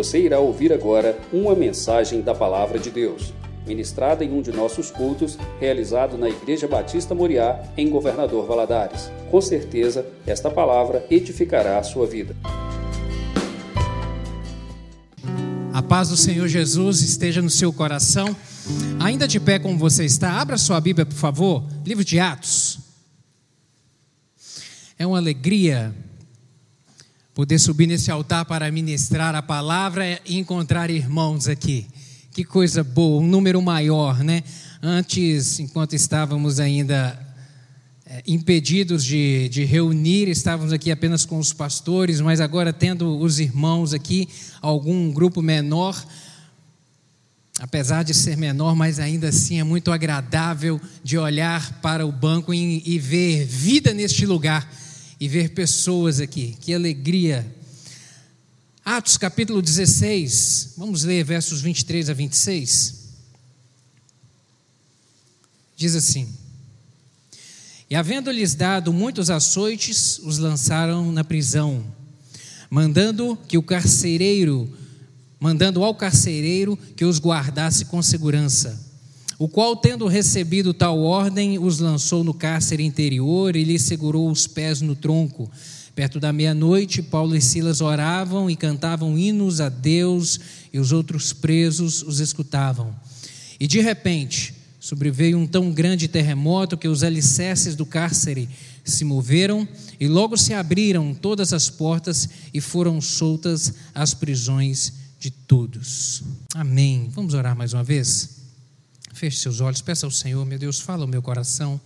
Você irá ouvir agora uma mensagem da Palavra de Deus, ministrada em um de nossos cultos, realizado na Igreja Batista Moriá, em Governador Valadares. Com certeza, esta palavra edificará a sua vida. A paz do Senhor Jesus esteja no seu coração. Ainda de pé como você está, abra sua Bíblia, por favor. Livro de Atos. É uma alegria poder subir nesse altar para ministrar a palavra e encontrar irmãos aqui. Que coisa boa, um número maior, né? Antes, enquanto estávamos ainda é, impedidos de, de reunir, estávamos aqui apenas com os pastores, mas agora tendo os irmãos aqui, algum grupo menor, apesar de ser menor, mas ainda assim é muito agradável de olhar para o banco e, e ver vida neste lugar e ver pessoas aqui. Que alegria! Atos capítulo 16, vamos ler versos 23 a 26. Diz assim: E havendo-lhes dado muitos açoites, os lançaram na prisão, mandando que o carcereiro, mandando ao carcereiro que os guardasse com segurança o qual, tendo recebido tal ordem, os lançou no cárcere interior e lhe segurou os pés no tronco. Perto da meia-noite, Paulo e Silas oravam e cantavam hinos a Deus, e os outros presos os escutavam. E de repente, sobreveio um tão grande terremoto que os alicerces do cárcere se moveram e logo se abriram todas as portas e foram soltas as prisões de todos. Amém. Vamos orar mais uma vez? Feche seus olhos, peça ao Senhor, meu Deus, fala o meu coração.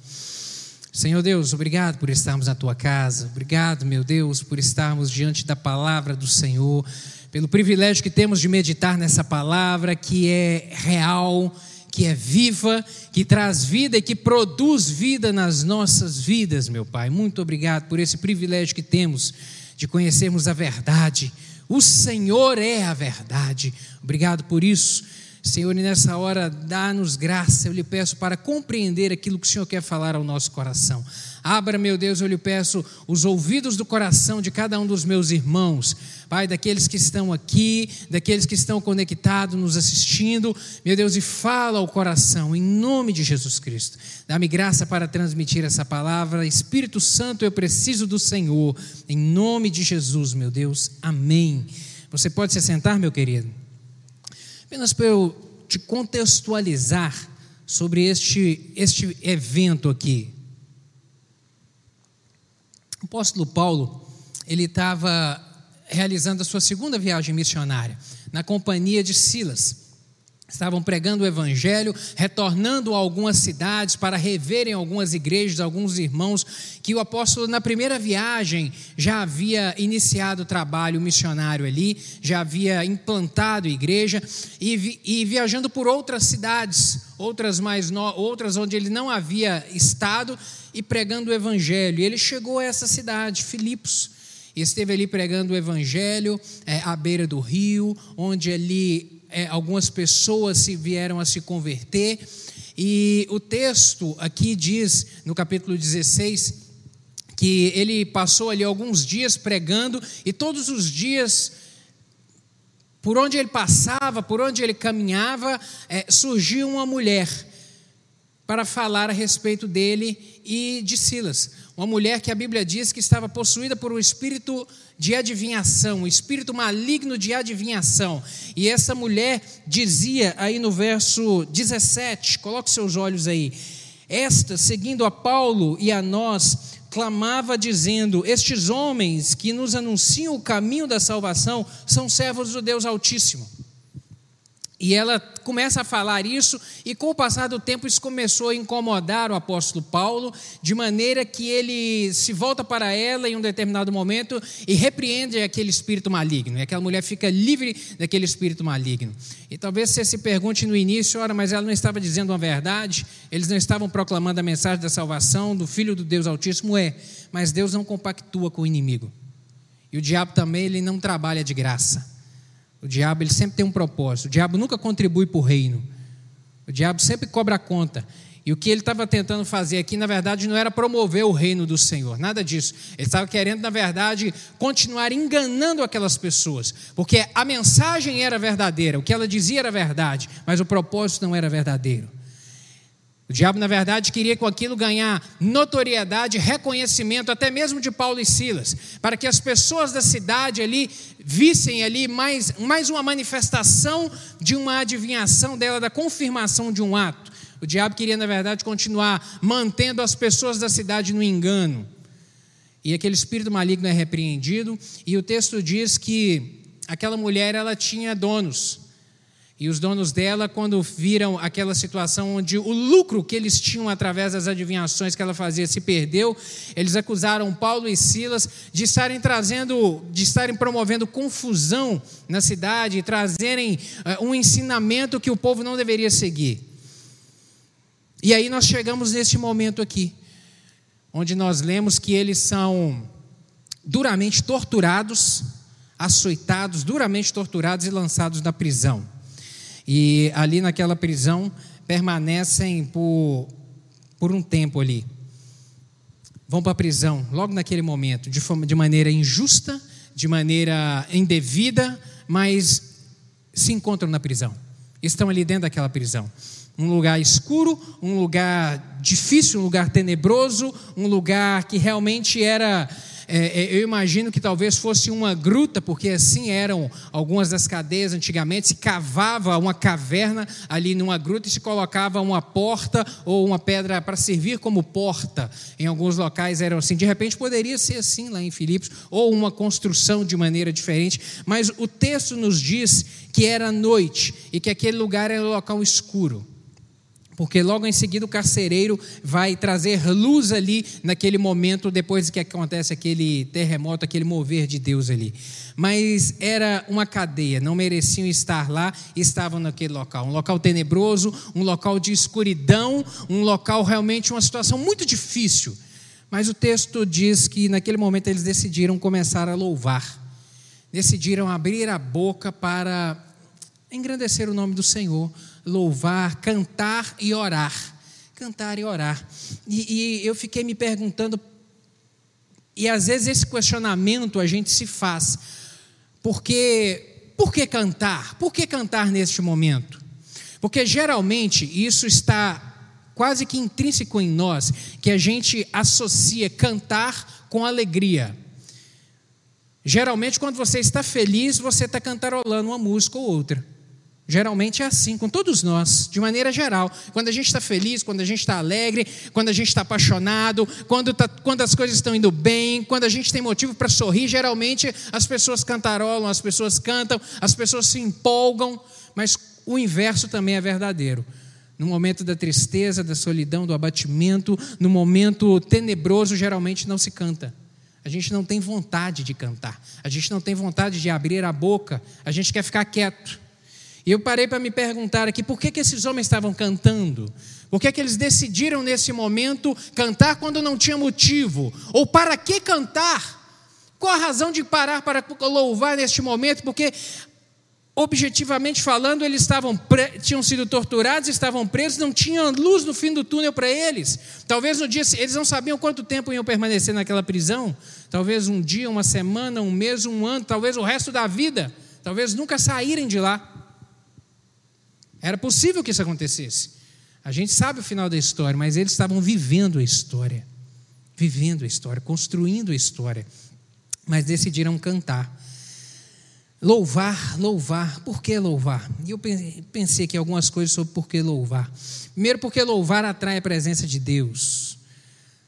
Senhor Deus, obrigado por estarmos na tua casa, obrigado, meu Deus, por estarmos diante da palavra do Senhor, pelo privilégio que temos de meditar nessa palavra que é real, que é viva, que traz vida e que produz vida nas nossas vidas, meu Pai. Muito obrigado por esse privilégio que temos de conhecermos a verdade. O Senhor é a verdade. Obrigado por isso. Senhor, e nessa hora, dá-nos graça, eu lhe peço, para compreender aquilo que o Senhor quer falar ao nosso coração. Abra, meu Deus, eu lhe peço, os ouvidos do coração de cada um dos meus irmãos, Pai, daqueles que estão aqui, daqueles que estão conectados, nos assistindo, meu Deus, e fala ao coração, em nome de Jesus Cristo. Dá-me graça para transmitir essa palavra. Espírito Santo, eu preciso do Senhor, em nome de Jesus, meu Deus. Amém. Você pode se sentar, meu querido? Apenas para eu te contextualizar sobre este, este evento aqui. O apóstolo Paulo, ele estava realizando a sua segunda viagem missionária, na companhia de Silas estavam pregando o evangelho, retornando a algumas cidades para reverem algumas igrejas, alguns irmãos que o apóstolo na primeira viagem já havia iniciado o trabalho missionário ali, já havia implantado igreja e, e viajando por outras cidades, outras mais no, outras onde ele não havia estado e pregando o evangelho. E ele chegou a essa cidade, Filipos. E esteve ali pregando o evangelho é, à beira do rio, onde ali é, algumas pessoas se vieram a se converter. E o texto aqui diz, no capítulo 16, que ele passou ali alguns dias pregando, e todos os dias, por onde ele passava, por onde ele caminhava, é, surgia uma mulher para falar a respeito dele e de Silas. Uma mulher que a Bíblia diz que estava possuída por um espírito de adivinhação, um espírito maligno de adivinhação. E essa mulher dizia aí no verso 17, coloque seus olhos aí. Esta, seguindo a Paulo e a nós, clamava dizendo: Estes homens que nos anunciam o caminho da salvação são servos do Deus Altíssimo. E ela começa a falar isso, e com o passar do tempo isso começou a incomodar o apóstolo Paulo, de maneira que ele se volta para ela em um determinado momento e repreende aquele espírito maligno. E aquela mulher fica livre daquele espírito maligno. E talvez você se pergunte no início, ora, mas ela não estava dizendo uma verdade, eles não estavam proclamando a mensagem da salvação do Filho do Deus Altíssimo, é, mas Deus não compactua com o inimigo. E o diabo também ele não trabalha de graça. O diabo ele sempre tem um propósito. O diabo nunca contribui para o reino. O diabo sempre cobra conta. E o que ele estava tentando fazer aqui, na verdade, não era promover o reino do Senhor, nada disso. Ele estava querendo, na verdade, continuar enganando aquelas pessoas, porque a mensagem era verdadeira, o que ela dizia era verdade, mas o propósito não era verdadeiro. O diabo, na verdade, queria com aquilo ganhar notoriedade, reconhecimento, até mesmo de Paulo e Silas, para que as pessoas da cidade ali vissem ali mais, mais uma manifestação de uma adivinhação dela, da confirmação de um ato. O diabo queria, na verdade, continuar mantendo as pessoas da cidade no engano. E aquele espírito maligno é repreendido, e o texto diz que aquela mulher ela tinha donos. E os donos dela, quando viram aquela situação onde o lucro que eles tinham através das adivinhações que ela fazia se perdeu, eles acusaram Paulo e Silas de estarem trazendo, de estarem promovendo confusão na cidade, trazerem uh, um ensinamento que o povo não deveria seguir. E aí nós chegamos nesse momento aqui, onde nós lemos que eles são duramente torturados, açoitados, duramente torturados e lançados na prisão. E ali naquela prisão permanecem por, por um tempo ali. Vão para a prisão logo naquele momento, de, forma, de maneira injusta, de maneira indevida, mas se encontram na prisão. Estão ali dentro daquela prisão um lugar escuro, um lugar difícil, um lugar tenebroso, um lugar que realmente era. É, é, eu imagino que talvez fosse uma gruta, porque assim eram algumas das cadeias antigamente. Se cavava uma caverna ali numa gruta e se colocava uma porta ou uma pedra para servir como porta. Em alguns locais eram assim. De repente poderia ser assim lá em Filipos, ou uma construção de maneira diferente. Mas o texto nos diz que era noite e que aquele lugar era um local escuro. Porque logo em seguida o carcereiro vai trazer luz ali naquele momento, depois que acontece aquele terremoto, aquele mover de Deus ali. Mas era uma cadeia, não mereciam estar lá, estavam naquele local. Um local tenebroso, um local de escuridão, um local realmente, uma situação muito difícil. Mas o texto diz que naquele momento eles decidiram começar a louvar, decidiram abrir a boca para engrandecer o nome do Senhor louvar, cantar e orar. Cantar e orar. E, e eu fiquei me perguntando, e às vezes esse questionamento a gente se faz, porque por que cantar? Por que cantar neste momento? Porque geralmente isso está quase que intrínseco em nós, que a gente associa cantar com alegria. Geralmente, quando você está feliz, você está cantarolando uma música ou outra. Geralmente é assim com todos nós, de maneira geral. Quando a gente está feliz, quando a gente está alegre, quando a gente está apaixonado, quando, tá, quando as coisas estão indo bem, quando a gente tem motivo para sorrir, geralmente as pessoas cantarolam, as pessoas cantam, as pessoas se empolgam, mas o inverso também é verdadeiro. No momento da tristeza, da solidão, do abatimento, no momento tenebroso, geralmente não se canta. A gente não tem vontade de cantar, a gente não tem vontade de abrir a boca, a gente quer ficar quieto. E eu parei para me perguntar aqui por que, que esses homens estavam cantando? Por que, que eles decidiram nesse momento cantar quando não tinha motivo? Ou para que cantar? Qual a razão de parar para louvar neste momento? Porque, objetivamente falando, eles estavam tinham sido torturados, estavam presos, não tinham luz no fim do túnel para eles. Talvez no dia eles não sabiam quanto tempo iam permanecer naquela prisão. Talvez um dia, uma semana, um mês, um ano, talvez o resto da vida. Talvez nunca saírem de lá. Era possível que isso acontecesse. A gente sabe o final da história, mas eles estavam vivendo a história. Vivendo a história, construindo a história. Mas decidiram cantar. Louvar, louvar. Por que louvar? E eu pensei aqui algumas coisas sobre por que louvar. Primeiro, porque louvar atrai a presença de Deus.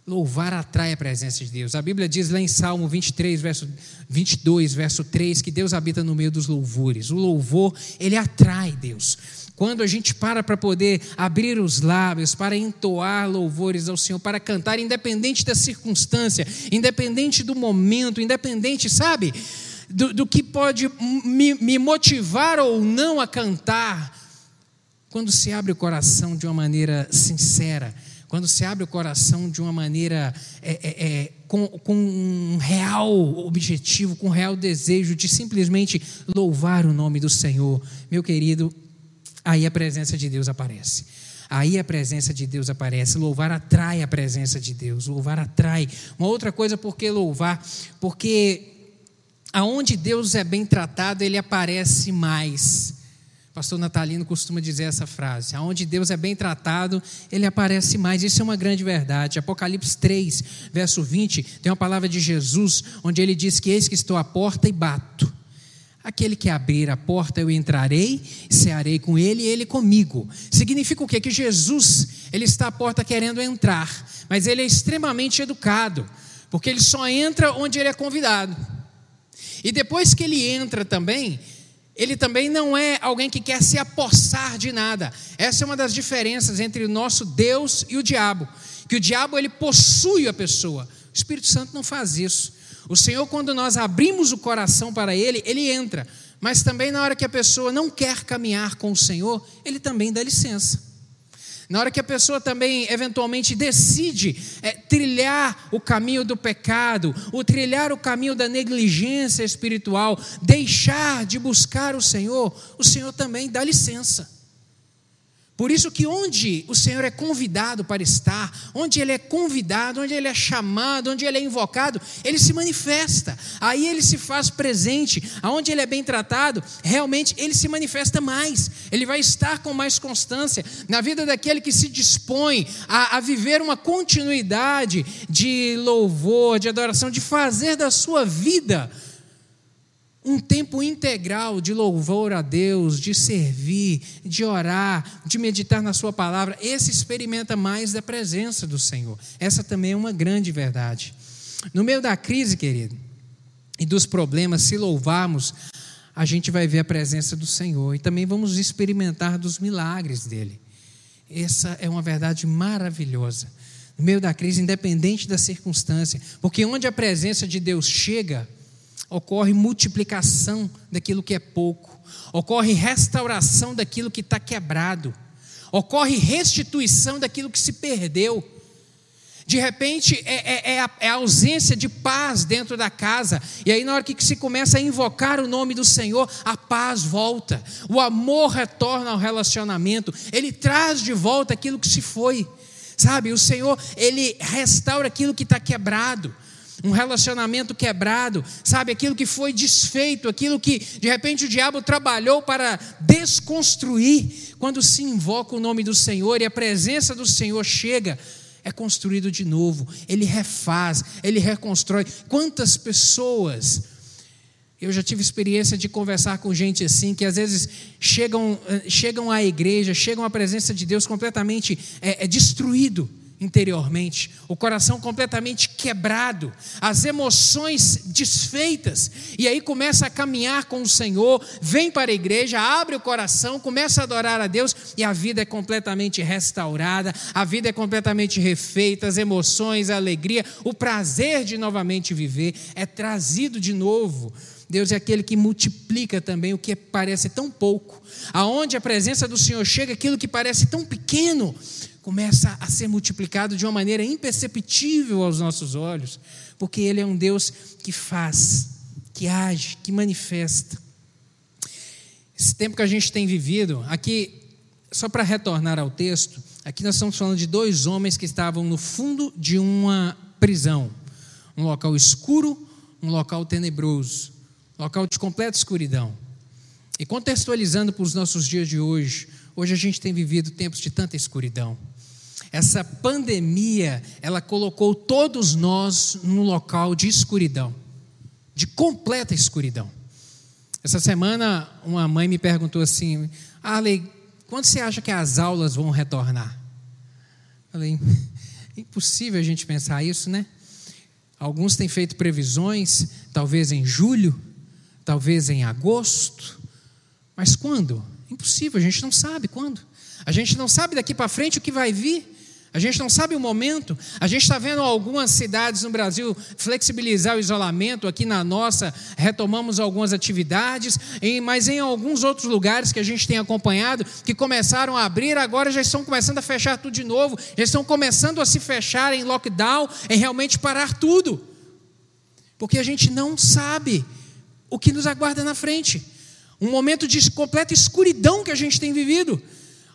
Louvar atrai a presença de Deus. A Bíblia diz lá em Salmo 23, verso 22, verso 3, que Deus habita no meio dos louvores. O louvor, ele atrai Deus. Quando a gente para para poder abrir os lábios, para entoar louvores ao Senhor, para cantar, independente da circunstância, independente do momento, independente, sabe, do, do que pode me, me motivar ou não a cantar, quando se abre o coração de uma maneira sincera, quando se abre o coração de uma maneira é, é, é, com, com, um real objetivo, com um real desejo de simplesmente louvar o nome do Senhor, meu querido, aí a presença de Deus aparece. Aí a presença de Deus aparece. Louvar atrai a presença de Deus. Louvar atrai. Uma outra coisa, por que louvar? Porque aonde Deus é bem tratado, ele aparece mais. Pastor Natalino costuma dizer essa frase: aonde Deus é bem tratado, ele aparece mais. Isso é uma grande verdade. Apocalipse 3, verso 20, tem uma palavra de Jesus, onde ele diz que eis que estou à porta e bato. Aquele que abrir a porta, eu entrarei, cearei com ele e ele comigo. Significa o quê? Que Jesus, ele está à porta querendo entrar, mas ele é extremamente educado, porque ele só entra onde ele é convidado. E depois que ele entra também, ele também não é alguém que quer se apossar de nada. Essa é uma das diferenças entre o nosso Deus e o diabo. Que o diabo ele possui a pessoa. O Espírito Santo não faz isso. O Senhor, quando nós abrimos o coração para Ele, Ele entra. Mas também na hora que a pessoa não quer caminhar com o Senhor, Ele também dá licença. Na hora que a pessoa também eventualmente decide é, trilhar o caminho do pecado, ou trilhar o caminho da negligência espiritual, deixar de buscar o Senhor, o Senhor também dá licença. Por isso que onde o Senhor é convidado para estar, onde ele é convidado, onde ele é chamado, onde ele é invocado, ele se manifesta. Aí ele se faz presente. Aonde ele é bem tratado, realmente ele se manifesta mais. Ele vai estar com mais constância na vida daquele que se dispõe a, a viver uma continuidade de louvor, de adoração, de fazer da sua vida um tempo integral de louvor a Deus, de servir, de orar, de meditar na Sua palavra, esse experimenta mais da presença do Senhor. Essa também é uma grande verdade. No meio da crise, querido, e dos problemas, se louvarmos, a gente vai ver a presença do Senhor e também vamos experimentar dos milagres dele. Essa é uma verdade maravilhosa. No meio da crise, independente da circunstância, porque onde a presença de Deus chega, ocorre multiplicação daquilo que é pouco, ocorre restauração daquilo que está quebrado, ocorre restituição daquilo que se perdeu. De repente é, é, é, a, é, a, ausência de paz dentro da casa, e aí, na hora que se começa a invocar o nome do Senhor, a paz volta, o amor retorna ao relacionamento, ele traz de volta aquilo que se foi, sabe? O Senhor, ele restaura aquilo que está quebrado um relacionamento quebrado, sabe, aquilo que foi desfeito, aquilo que de repente o diabo trabalhou para desconstruir, quando se invoca o nome do Senhor e a presença do Senhor chega, é construído de novo, ele refaz, ele reconstrói. Quantas pessoas, eu já tive experiência de conversar com gente assim, que às vezes chegam, eh, chegam à igreja, chegam à presença de Deus completamente é, é destruído interiormente, o coração completamente quebrado, as emoções desfeitas, e aí começa a caminhar com o Senhor, vem para a igreja, abre o coração, começa a adorar a Deus e a vida é completamente restaurada, a vida é completamente refeita, as emoções, a alegria, o prazer de novamente viver é trazido de novo. Deus é aquele que multiplica também o que parece tão pouco. Aonde a presença do Senhor chega, aquilo que parece tão pequeno, começa a ser multiplicado de uma maneira imperceptível aos nossos olhos, porque Ele é um Deus que faz, que age, que manifesta. Esse tempo que a gente tem vivido, aqui, só para retornar ao texto, aqui nós estamos falando de dois homens que estavam no fundo de uma prisão, um local escuro, um local tenebroso, local de completa escuridão. E contextualizando para os nossos dias de hoje, hoje a gente tem vivido tempos de tanta escuridão. Essa pandemia, ela colocou todos nós num local de escuridão, de completa escuridão. Essa semana, uma mãe me perguntou assim: Ale, quando você acha que as aulas vão retornar? Falei: impossível a gente pensar isso, né? Alguns têm feito previsões, talvez em julho, talvez em agosto, mas quando? Impossível, a gente não sabe quando. A gente não sabe daqui para frente o que vai vir. A gente não sabe o momento. A gente está vendo algumas cidades no Brasil flexibilizar o isolamento. Aqui na nossa, retomamos algumas atividades, mas em alguns outros lugares que a gente tem acompanhado, que começaram a abrir, agora já estão começando a fechar tudo de novo, já estão começando a se fechar em lockdown, em realmente parar tudo. Porque a gente não sabe o que nos aguarda na frente. Um momento de completa escuridão que a gente tem vivido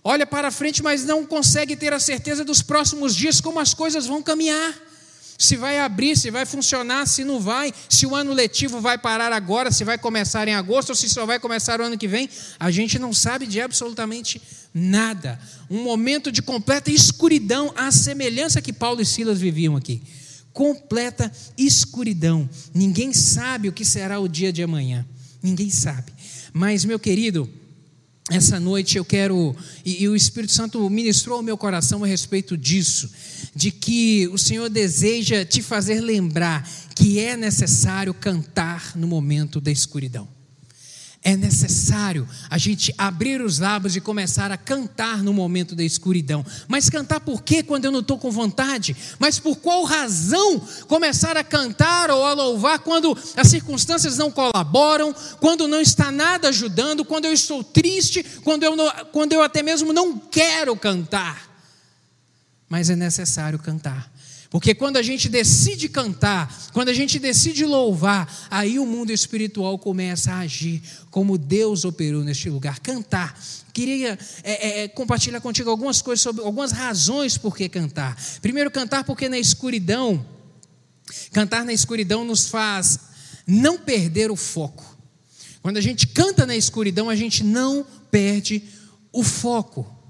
olha para frente, mas não consegue ter a certeza dos próximos dias, como as coisas vão caminhar. Se vai abrir, se vai funcionar, se não vai, se o ano letivo vai parar agora, se vai começar em agosto ou se só vai começar o ano que vem, a gente não sabe de absolutamente nada. Um momento de completa escuridão, à semelhança que Paulo e Silas viviam aqui. Completa escuridão. Ninguém sabe o que será o dia de amanhã. Ninguém sabe. Mas, meu querido, essa noite eu quero, e, e, o Espírito Santo ministrou ao meu coração a respeito disso, de que o Senhor deseja te fazer lembrar que é necessário cantar no momento da escuridão. É necessário a gente abrir os lábios e começar a cantar no momento da escuridão. Mas cantar por quê quando eu não estou com vontade? Mas por qual razão começar a cantar ou a louvar quando as circunstâncias não colaboram, quando não está nada ajudando, quando eu estou triste, quando eu, não, quando eu até mesmo não quero cantar? Mas é necessário cantar. Porque quando a gente decide cantar, quando a gente decide louvar, aí o mundo espiritual começa a agir como Deus operou neste lugar. Cantar. Queria é, é, compartilhar contigo algumas coisas sobre algumas razões por que cantar. Primeiro, cantar porque na escuridão, cantar na escuridão nos faz não perder o foco. Quando a gente canta na escuridão, a gente não perde o foco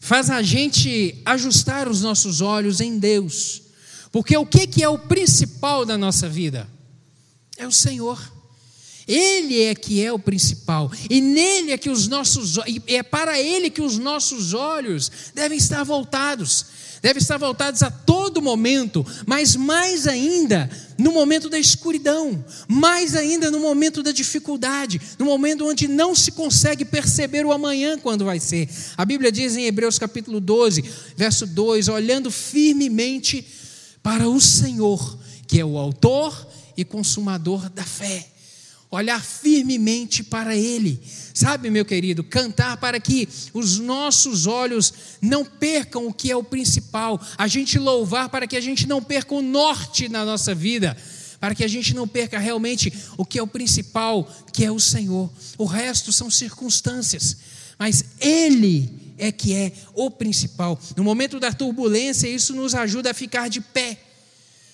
faz a gente ajustar os nossos olhos em Deus. Porque o que é o principal da nossa vida? É o Senhor. Ele é que é o principal. E nele é que os nossos é para ele que os nossos olhos devem estar voltados deve estar voltados a todo momento, mas mais ainda no momento da escuridão, mais ainda no momento da dificuldade, no momento onde não se consegue perceber o amanhã quando vai ser. A Bíblia diz em Hebreus capítulo 12, verso 2: olhando firmemente para o Senhor, que é o autor e consumador da fé olhar firmemente para Ele. Sabe, meu querido, cantar para que os nossos olhos não percam o que é o principal, a gente louvar para que a gente não perca o norte na nossa vida, para que a gente não perca realmente o que é o principal, que é o Senhor. O resto são circunstâncias, mas Ele é que é o principal. No momento da turbulência, isso nos ajuda a ficar de pé,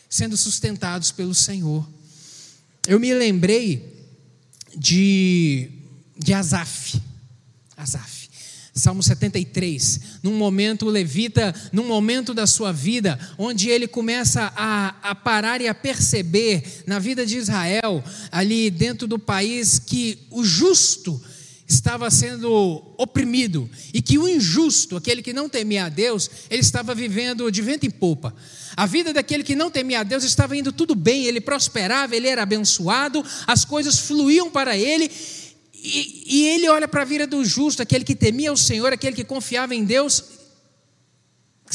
sendo sustentados pelo Senhor. Eu me lembrei de, de Asaf. Asaf. Salmo 73, num momento, o levita, num momento da sua vida, onde ele começa a, a parar e a perceber na vida de Israel, ali dentro do país, que o justo estava sendo oprimido e que o injusto, aquele que não temia a Deus, ele estava vivendo de vento em popa. A vida daquele que não temia a Deus estava indo tudo bem, ele prosperava, ele era abençoado, as coisas fluíam para ele. E, e ele olha para a vida do justo, aquele que temia o Senhor, aquele que confiava em Deus,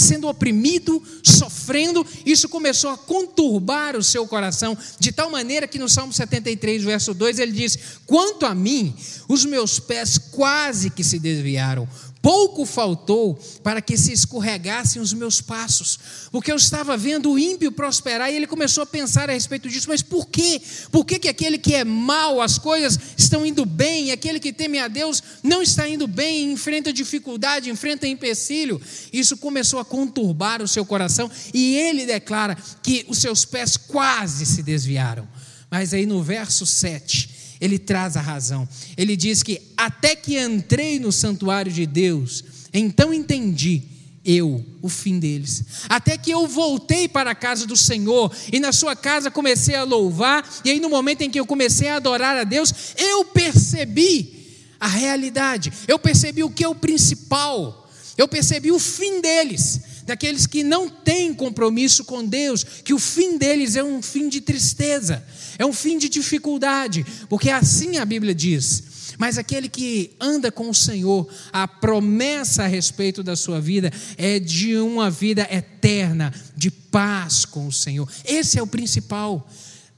sendo oprimido, sofrendo, isso começou a conturbar o seu coração, de tal maneira que no Salmo 73, verso 2, ele diz: Quanto a mim, os meus pés quase que se desviaram, Pouco faltou para que se escorregassem os meus passos, porque eu estava vendo o ímpio prosperar e ele começou a pensar a respeito disso, mas por quê? Por que, que aquele que é mau, as coisas estão indo bem, e aquele que teme a Deus não está indo bem, enfrenta dificuldade, enfrenta empecilho? Isso começou a conturbar o seu coração e ele declara que os seus pés quase se desviaram. Mas aí no verso 7, ele traz a razão. Ele diz que até que entrei no santuário de Deus, então entendi eu o fim deles. Até que eu voltei para a casa do Senhor e na sua casa comecei a louvar, e aí no momento em que eu comecei a adorar a Deus, eu percebi a realidade. Eu percebi o que é o principal. Eu percebi o fim deles daqueles que não têm compromisso com Deus, que o fim deles é um fim de tristeza, é um fim de dificuldade, porque assim a Bíblia diz. Mas aquele que anda com o Senhor, a promessa a respeito da sua vida é de uma vida eterna, de paz com o Senhor. Esse é o principal.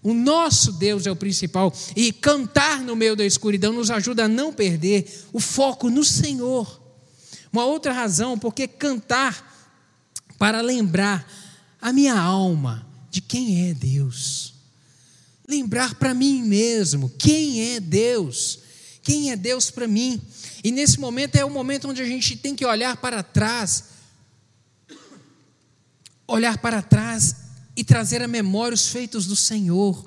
O nosso Deus é o principal. E cantar no meio da escuridão nos ajuda a não perder o foco no Senhor. Uma outra razão, porque cantar para lembrar a minha alma de quem é Deus. Lembrar para mim mesmo quem é Deus, Quem é Deus para mim? E nesse momento é o momento onde a gente tem que olhar para trás, olhar para trás e trazer à memória os feitos do Senhor,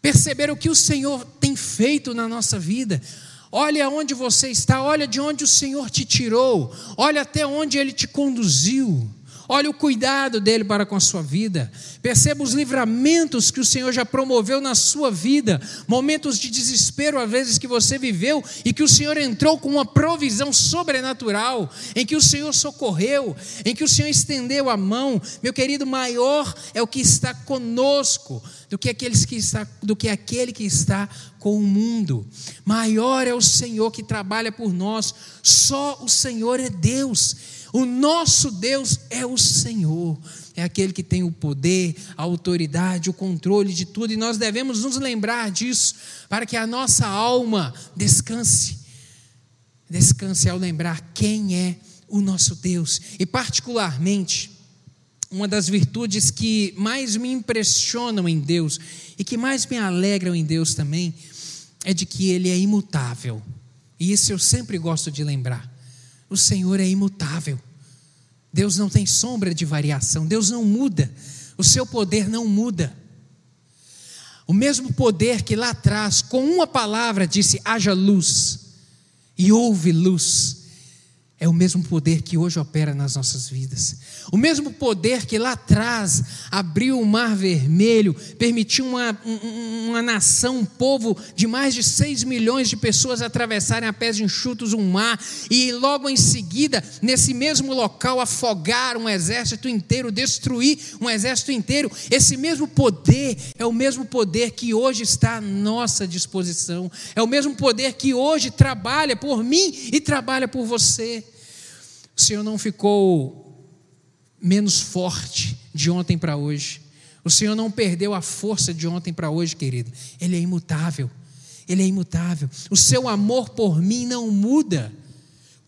perceber o que o Senhor tem feito na nossa vida. Olha onde você está, olha de onde o Senhor te tirou, olha até onde Ele te conduziu. Olha o cuidado dele para com a sua vida. Perceba os livramentos que o Senhor já promoveu na sua vida. Momentos de desespero, às vezes, que você viveu e que o Senhor entrou com uma provisão sobrenatural, em que o Senhor socorreu, em que o Senhor estendeu a mão. Meu querido, maior é o que está conosco do que, aqueles que está, do que aquele que está com o mundo. Maior é o Senhor que trabalha por nós. Só o Senhor é Deus. O nosso Deus é o Senhor, é aquele que tem o poder, a autoridade, o controle de tudo, e nós devemos nos lembrar disso, para que a nossa alma descanse. Descanse ao lembrar quem é o nosso Deus, e particularmente, uma das virtudes que mais me impressionam em Deus e que mais me alegram em Deus também, é de que Ele é imutável, e isso eu sempre gosto de lembrar. O Senhor é imutável. Deus não tem sombra de variação. Deus não muda. O seu poder não muda. O mesmo poder que lá atrás, com uma palavra, disse: haja luz, e houve luz é o mesmo poder que hoje opera nas nossas vidas. O mesmo poder que lá atrás abriu o mar vermelho, permitiu uma, uma nação, um povo de mais de 6 milhões de pessoas atravessarem a pés enxutos um mar, e logo em seguida, nesse mesmo local, afogar um exército inteiro, destruir um exército inteiro. Esse mesmo poder é o mesmo poder que hoje está à nossa disposição, é o mesmo poder que hoje trabalha por mim e trabalha por você. O Senhor não ficou menos forte de ontem para hoje. O Senhor não perdeu a força de ontem para hoje, querido. Ele é imutável. Ele é imutável. O seu amor por mim não muda.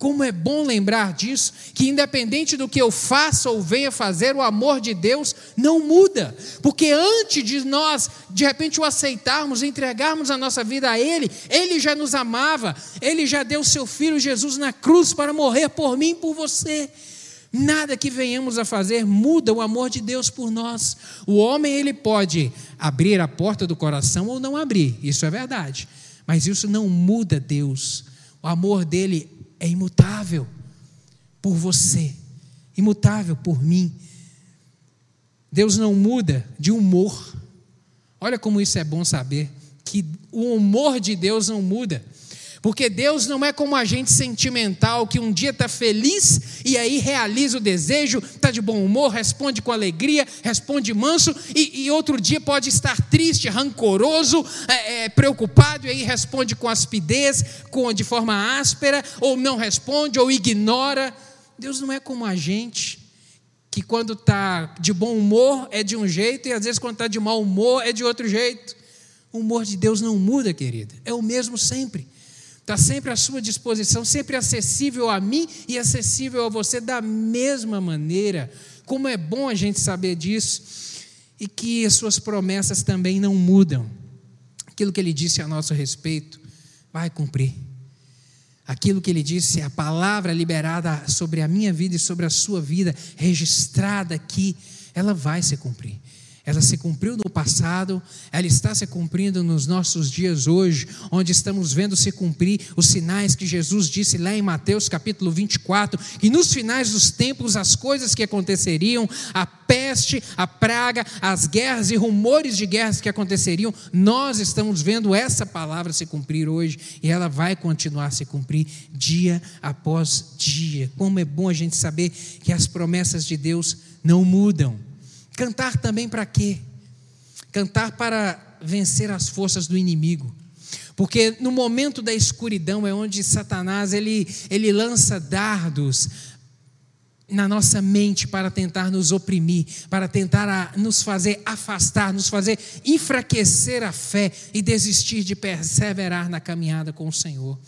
Como é bom lembrar disso, que independente do que eu faça ou venha fazer, o amor de Deus não muda, porque antes de nós, de repente, o aceitarmos, entregarmos a nossa vida a Ele, Ele já nos amava, Ele já deu seu Filho Jesus na cruz para morrer por mim e por você. Nada que venhamos a fazer muda o amor de Deus por nós. O homem ele pode abrir a porta do coração ou não abrir, isso é verdade. Mas isso não muda Deus. O amor dele é imutável por você, imutável por mim. Deus não muda de humor. Olha como isso é bom saber, que o humor de Deus não muda. Porque Deus não é como a gente sentimental que um dia está feliz e aí realiza o desejo, está de bom humor, responde com alegria, responde manso, e, e outro dia pode estar triste, rancoroso, é, é, preocupado, e aí responde com aspidez, com, de forma áspera, ou não responde, ou ignora. Deus não é como a gente que quando está de bom humor é de um jeito e às vezes quando está de mau humor é de outro jeito. O humor de Deus não muda, querida, é o mesmo sempre. Está sempre à sua disposição, sempre acessível a mim e acessível a você da mesma maneira. Como é bom a gente saber disso e que as suas promessas também não mudam. Aquilo que ele disse a nosso respeito vai cumprir. Aquilo que ele disse, a palavra liberada sobre a minha vida e sobre a sua vida, registrada aqui, ela vai se cumprir. Ela se cumpriu no passado, ela está se cumprindo nos nossos dias hoje, onde estamos vendo se cumprir os sinais que Jesus disse lá em Mateus capítulo 24, que nos finais dos tempos as coisas que aconteceriam, a peste, a praga, as guerras e rumores de guerras que aconteceriam, nós estamos vendo essa palavra se cumprir hoje e ela vai continuar a se cumprir dia após dia. Como é bom a gente saber que as promessas de Deus não mudam. Cantar também para quê? Cantar para vencer as forças do inimigo. Porque no momento da escuridão é onde Satanás ele, ele lança dardos na nossa mente para tentar nos oprimir, para tentar nos fazer afastar, nos fazer enfraquecer a fé e desistir de perseverar na caminhada com o Senhor.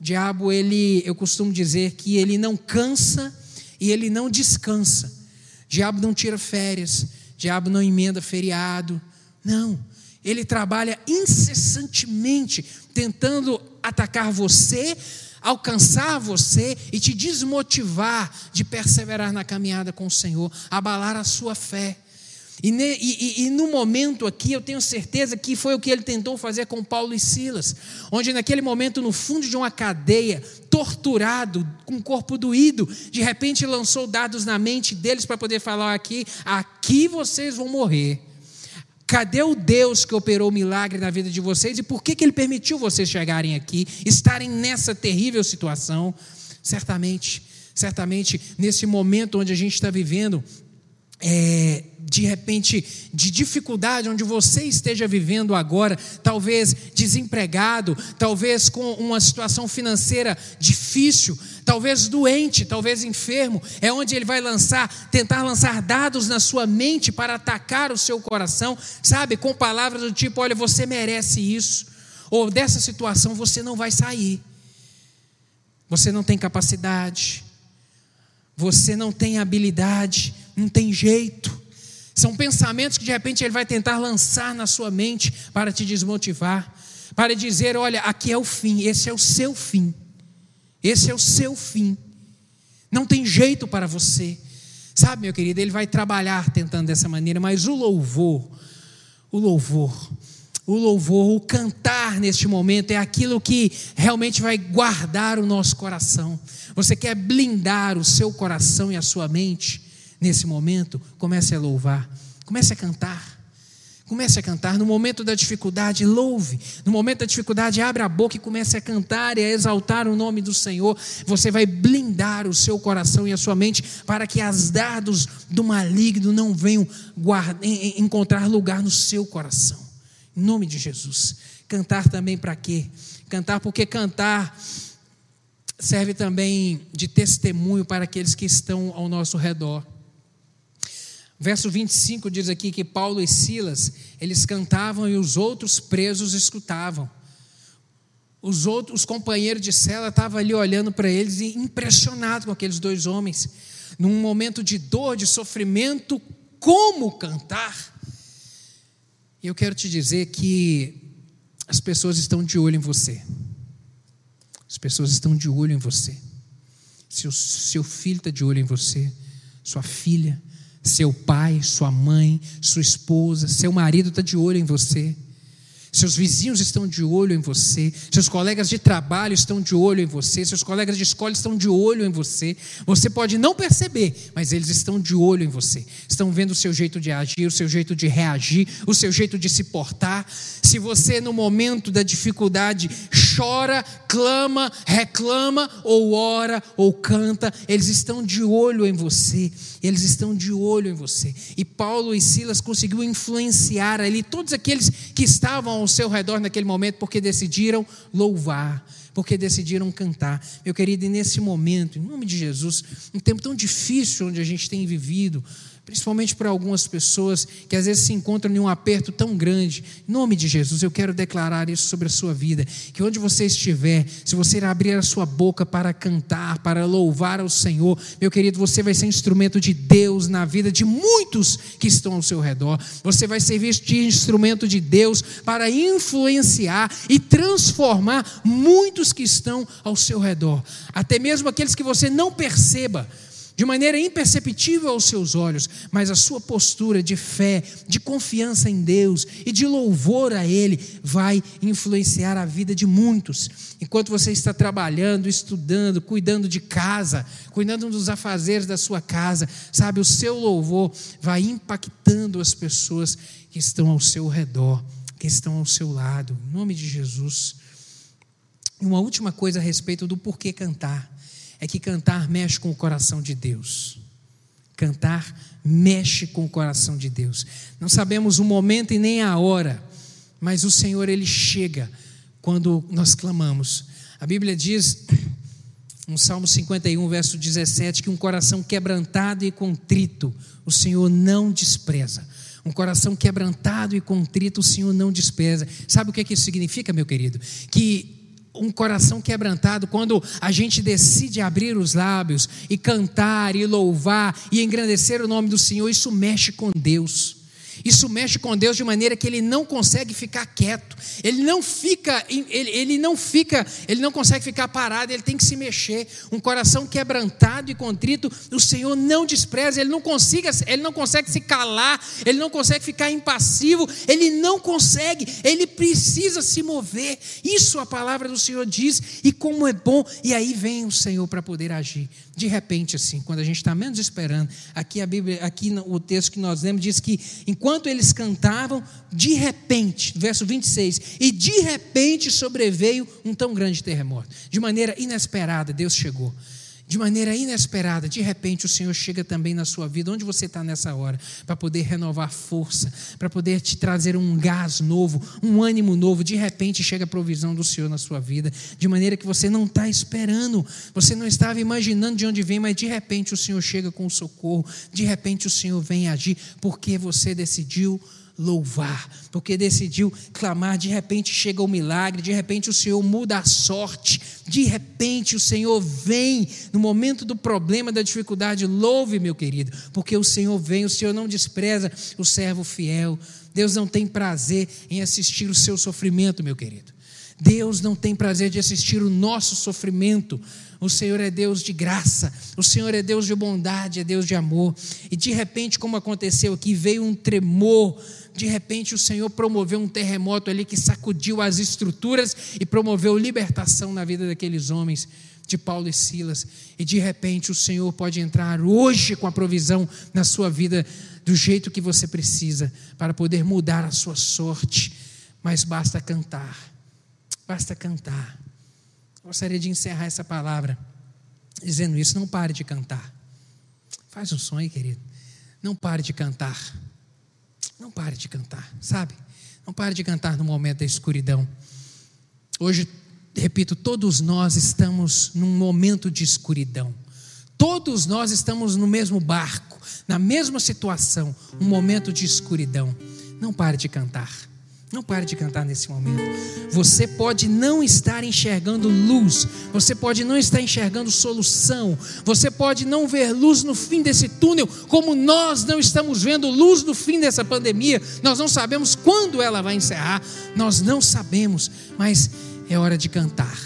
O diabo, ele, eu costumo dizer que ele não cansa e ele não descansa. Diabo não tira férias, diabo não emenda feriado. Não, Ele trabalha incessantemente tentando atacar você, alcançar você e te desmotivar de perseverar na caminhada com o Senhor, abalar a sua fé. E, e, e, no momento aqui, eu tenho certeza que foi o que ele tentou fazer com Paulo e Silas, onde naquele momento, no fundo de uma cadeia, torturado, com o corpo doído, de repente lançou dados na mente deles para poder falar aqui: aqui vocês vão morrer. Cadê o Deus que operou o milagre na vida de vocês e por que, que ele permitiu vocês chegarem aqui, estarem nessa terrível situação? Certamente, certamente, nesse momento onde a gente está vivendo, é, de repente, de dificuldade, onde você esteja vivendo agora, talvez desempregado, talvez com uma situação financeira difícil, talvez doente, talvez enfermo, é onde ele vai lançar, tentar lançar dados na sua mente para atacar o seu coração, sabe, com palavras do tipo: olha, você merece isso, ou dessa situação você não vai sair, você não tem capacidade, você não tem habilidade, não tem jeito. São pensamentos que de repente ele vai tentar lançar na sua mente para te desmotivar, para dizer: olha, aqui é o fim, esse é o seu fim, esse é o seu fim, não tem jeito para você. Sabe, meu querido, ele vai trabalhar tentando dessa maneira, mas o louvor, o louvor, o louvor, o cantar neste momento é aquilo que realmente vai guardar o nosso coração. Você quer blindar o seu coração e a sua mente? Nesse momento, comece a louvar, comece a cantar. Comece a cantar. No momento da dificuldade, louve. No momento da dificuldade, abra a boca e comece a cantar e a exaltar o nome do Senhor. Você vai blindar o seu coração e a sua mente para que as dados do maligno não venham guardar, encontrar lugar no seu coração. Em nome de Jesus. Cantar também para quê? Cantar porque cantar serve também de testemunho para aqueles que estão ao nosso redor. Verso 25 diz aqui que Paulo e Silas, eles cantavam e os outros presos escutavam. Os outros, os companheiros de cela estavam ali olhando para eles e impressionados com aqueles dois homens. Num momento de dor, de sofrimento, como cantar? E eu quero te dizer que as pessoas estão de olho em você. As pessoas estão de olho em você. Seu, seu filho está de olho em você, sua filha, seu pai, sua mãe, sua esposa, seu marido está de olho em você. Seus vizinhos estão de olho em você, seus colegas de trabalho estão de olho em você, seus colegas de escola estão de olho em você. Você pode não perceber, mas eles estão de olho em você. Estão vendo o seu jeito de agir, o seu jeito de reagir, o seu jeito de se portar. Se você, no momento da dificuldade, chora, clama, reclama, ou ora, ou canta, eles estão de olho em você. Eles estão de olho em você. E Paulo e Silas conseguiu influenciar ali todos aqueles que estavam ao seu redor naquele momento, porque decidiram louvar, porque decidiram cantar. Meu querido, e nesse momento, em nome de Jesus, um tempo tão difícil onde a gente tem vivido, principalmente para algumas pessoas que às vezes se encontram em um aperto tão grande. Em nome de Jesus, eu quero declarar isso sobre a sua vida, que onde você estiver, se você abrir a sua boca para cantar, para louvar ao Senhor, meu querido, você vai ser instrumento de Deus na vida de muitos que estão ao seu redor. Você vai servir de instrumento de Deus para influenciar e transformar muitos que estão ao seu redor, até mesmo aqueles que você não perceba de maneira imperceptível aos seus olhos, mas a sua postura de fé, de confiança em Deus e de louvor a Ele vai influenciar a vida de muitos. Enquanto você está trabalhando, estudando, cuidando de casa, cuidando dos afazeres da sua casa, sabe, o seu louvor vai impactando as pessoas que estão ao seu redor, que estão ao seu lado, em nome de Jesus. E uma última coisa a respeito do porquê cantar é que cantar mexe com o coração de Deus. Cantar mexe com o coração de Deus. Não sabemos o momento e nem a hora, mas o Senhor ele chega quando nós clamamos. A Bíblia diz no Salmo 51, verso 17, que um coração quebrantado e contrito o Senhor não despreza. Um coração quebrantado e contrito o Senhor não despreza. Sabe o que, é que isso significa, meu querido? Que um coração quebrantado, quando a gente decide abrir os lábios e cantar e louvar e engrandecer o nome do Senhor, isso mexe com Deus. Isso mexe com Deus de maneira que ele não consegue ficar quieto. Ele não fica, ele, ele não fica, ele não consegue ficar parado, ele tem que se mexer. Um coração quebrantado e contrito, o Senhor não despreza, ele não consiga, ele não consegue se calar, ele não consegue ficar impassivo, ele não consegue, ele precisa se mover. Isso a palavra do Senhor diz, e como é bom, e aí vem o Senhor para poder agir. De repente, assim, quando a gente está menos esperando, aqui a Bíblia, aqui o texto que nós lemos diz que enquanto eles cantavam, de repente, verso 26, e de repente sobreveio um tão grande terremoto. De maneira inesperada, Deus chegou de maneira inesperada, de repente o Senhor chega também na sua vida, onde você está nessa hora, para poder renovar força, para poder te trazer um gás novo, um ânimo novo. De repente chega a provisão do Senhor na sua vida, de maneira que você não está esperando, você não estava imaginando de onde vem, mas de repente o Senhor chega com o socorro, de repente o Senhor vem agir, porque você decidiu louvar, porque decidiu clamar. De repente chega o milagre, de repente o Senhor muda a sorte, de repente o Senhor vem no momento do problema, da dificuldade. Louve, meu querido, porque o Senhor vem, o Senhor não despreza o servo fiel. Deus não tem prazer em assistir o seu sofrimento, meu querido. Deus não tem prazer de assistir o nosso sofrimento. O Senhor é Deus de graça, o Senhor é Deus de bondade, é Deus de amor. E de repente, como aconteceu aqui, veio um tremor de repente o Senhor promoveu um terremoto ali que sacudiu as estruturas e promoveu libertação na vida daqueles homens, de Paulo e Silas. E de repente o Senhor pode entrar hoje com a provisão na sua vida do jeito que você precisa para poder mudar a sua sorte. Mas basta cantar, basta cantar. Gostaria de encerrar essa palavra dizendo isso. Não pare de cantar. Faz um sonho, querido. Não pare de cantar. Não pare de cantar, sabe? Não pare de cantar no momento da escuridão. Hoje, repito, todos nós estamos num momento de escuridão. Todos nós estamos no mesmo barco, na mesma situação, um momento de escuridão. Não pare de cantar. Não pare de cantar nesse momento. Você pode não estar enxergando luz, você pode não estar enxergando solução, você pode não ver luz no fim desse túnel, como nós não estamos vendo luz no fim dessa pandemia. Nós não sabemos quando ela vai encerrar, nós não sabemos, mas é hora de cantar.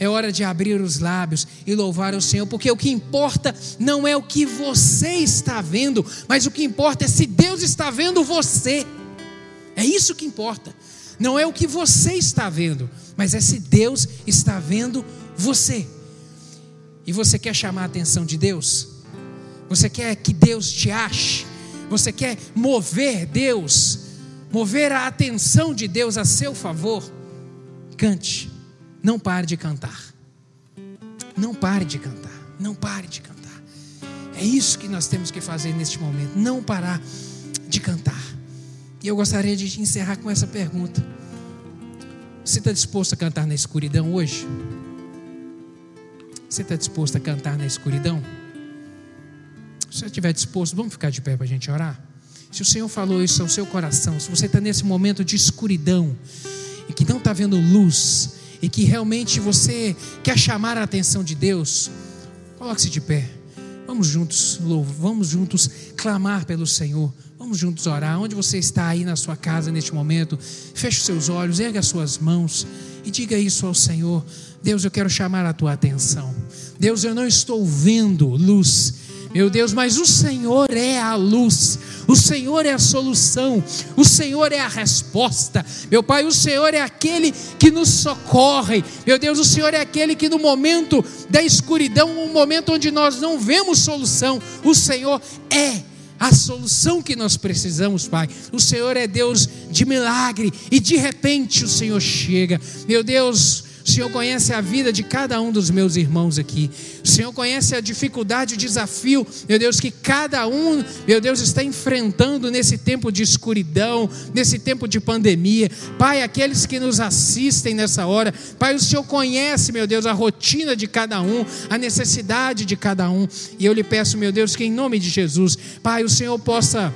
É hora de abrir os lábios e louvar o Senhor, porque o que importa não é o que você está vendo, mas o que importa é se Deus está vendo você. É isso que importa. Não é o que você está vendo, mas é se Deus está vendo você. E você quer chamar a atenção de Deus? Você quer que Deus te ache? Você quer mover Deus? Mover a atenção de Deus a seu favor? Cante. Não pare de cantar. Não pare de cantar. Não pare de cantar. É isso que nós temos que fazer neste momento. Não parar de cantar. E eu gostaria de encerrar com essa pergunta: Você está disposto a cantar na escuridão hoje? Você está disposto a cantar na escuridão? Se você estiver disposto, vamos ficar de pé para a gente orar? Se o Senhor falou isso ao seu coração, se você está nesse momento de escuridão e que não está vendo luz e que realmente você quer chamar a atenção de Deus, coloque-se de pé. Vamos juntos louvar, vamos juntos clamar pelo Senhor. Vamos juntos orar. Onde você está aí na sua casa neste momento, feche os seus olhos, erga as suas mãos e diga isso ao Senhor. Deus, eu quero chamar a tua atenção. Deus, eu não estou vendo luz. Meu Deus, mas o Senhor é a luz, o Senhor é a solução, o Senhor é a resposta. Meu Pai, o Senhor é aquele que nos socorre. Meu Deus, o Senhor é aquele que no momento da escuridão, um momento onde nós não vemos solução, o Senhor é a solução que nós precisamos, Pai. O Senhor é Deus de milagre e de repente o Senhor chega. Meu Deus, o Senhor conhece a vida de cada um dos meus irmãos aqui. O Senhor conhece a dificuldade, o desafio, meu Deus, que cada um, meu Deus, está enfrentando nesse tempo de escuridão, nesse tempo de pandemia. Pai, aqueles que nos assistem nessa hora, Pai, o Senhor conhece, meu Deus, a rotina de cada um, a necessidade de cada um. E eu lhe peço, meu Deus, que em nome de Jesus, Pai, o Senhor possa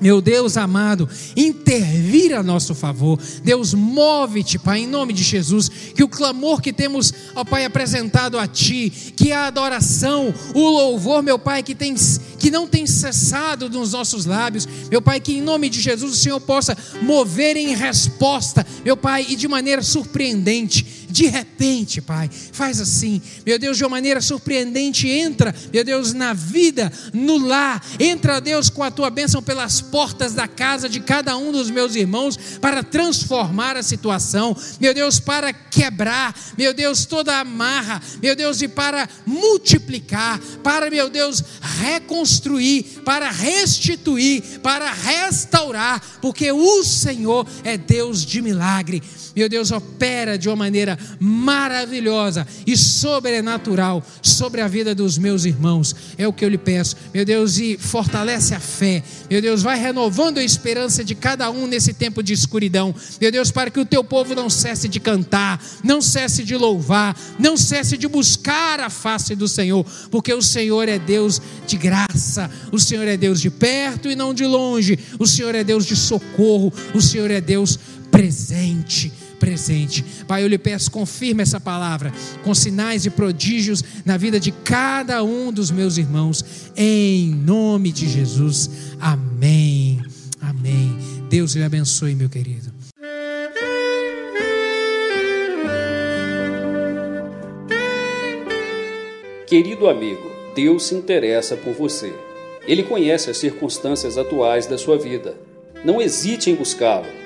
meu Deus amado, intervir a nosso favor. Deus, move-te, Pai, em nome de Jesus. Que o clamor que temos, ó Pai, apresentado a Ti, que a adoração, o louvor, meu Pai, que tem, que não tem cessado nos nossos lábios. Meu Pai, que em nome de Jesus o Senhor possa mover em resposta, meu Pai, e de maneira surpreendente de repente, Pai, faz assim, meu Deus, de uma maneira surpreendente, entra, meu Deus, na vida, no lar, entra, Deus, com a tua bênção pelas portas da casa de cada um dos meus irmãos, para transformar a situação, meu Deus, para quebrar, meu Deus, toda a amarra, meu Deus, e para multiplicar, para, meu Deus, reconstruir, para restituir, para restaurar, porque o Senhor é Deus de milagre, meu Deus, opera de uma maneira maravilhosa e sobrenatural sobre a vida dos meus irmãos. É o que eu lhe peço, meu Deus, e fortalece a fé. Meu Deus, vai renovando a esperança de cada um nesse tempo de escuridão. Meu Deus, para que o teu povo não cesse de cantar, não cesse de louvar, não cesse de buscar a face do Senhor, porque o Senhor é Deus de graça, o Senhor é Deus de perto e não de longe, o Senhor é Deus de socorro, o Senhor é Deus presente presente. Pai, eu lhe peço, confirme essa palavra com sinais e prodígios na vida de cada um dos meus irmãos, em nome de Jesus. Amém. Amém. Deus lhe abençoe, meu querido. Querido amigo, Deus se interessa por você. Ele conhece as circunstâncias atuais da sua vida. Não hesite em buscá-lo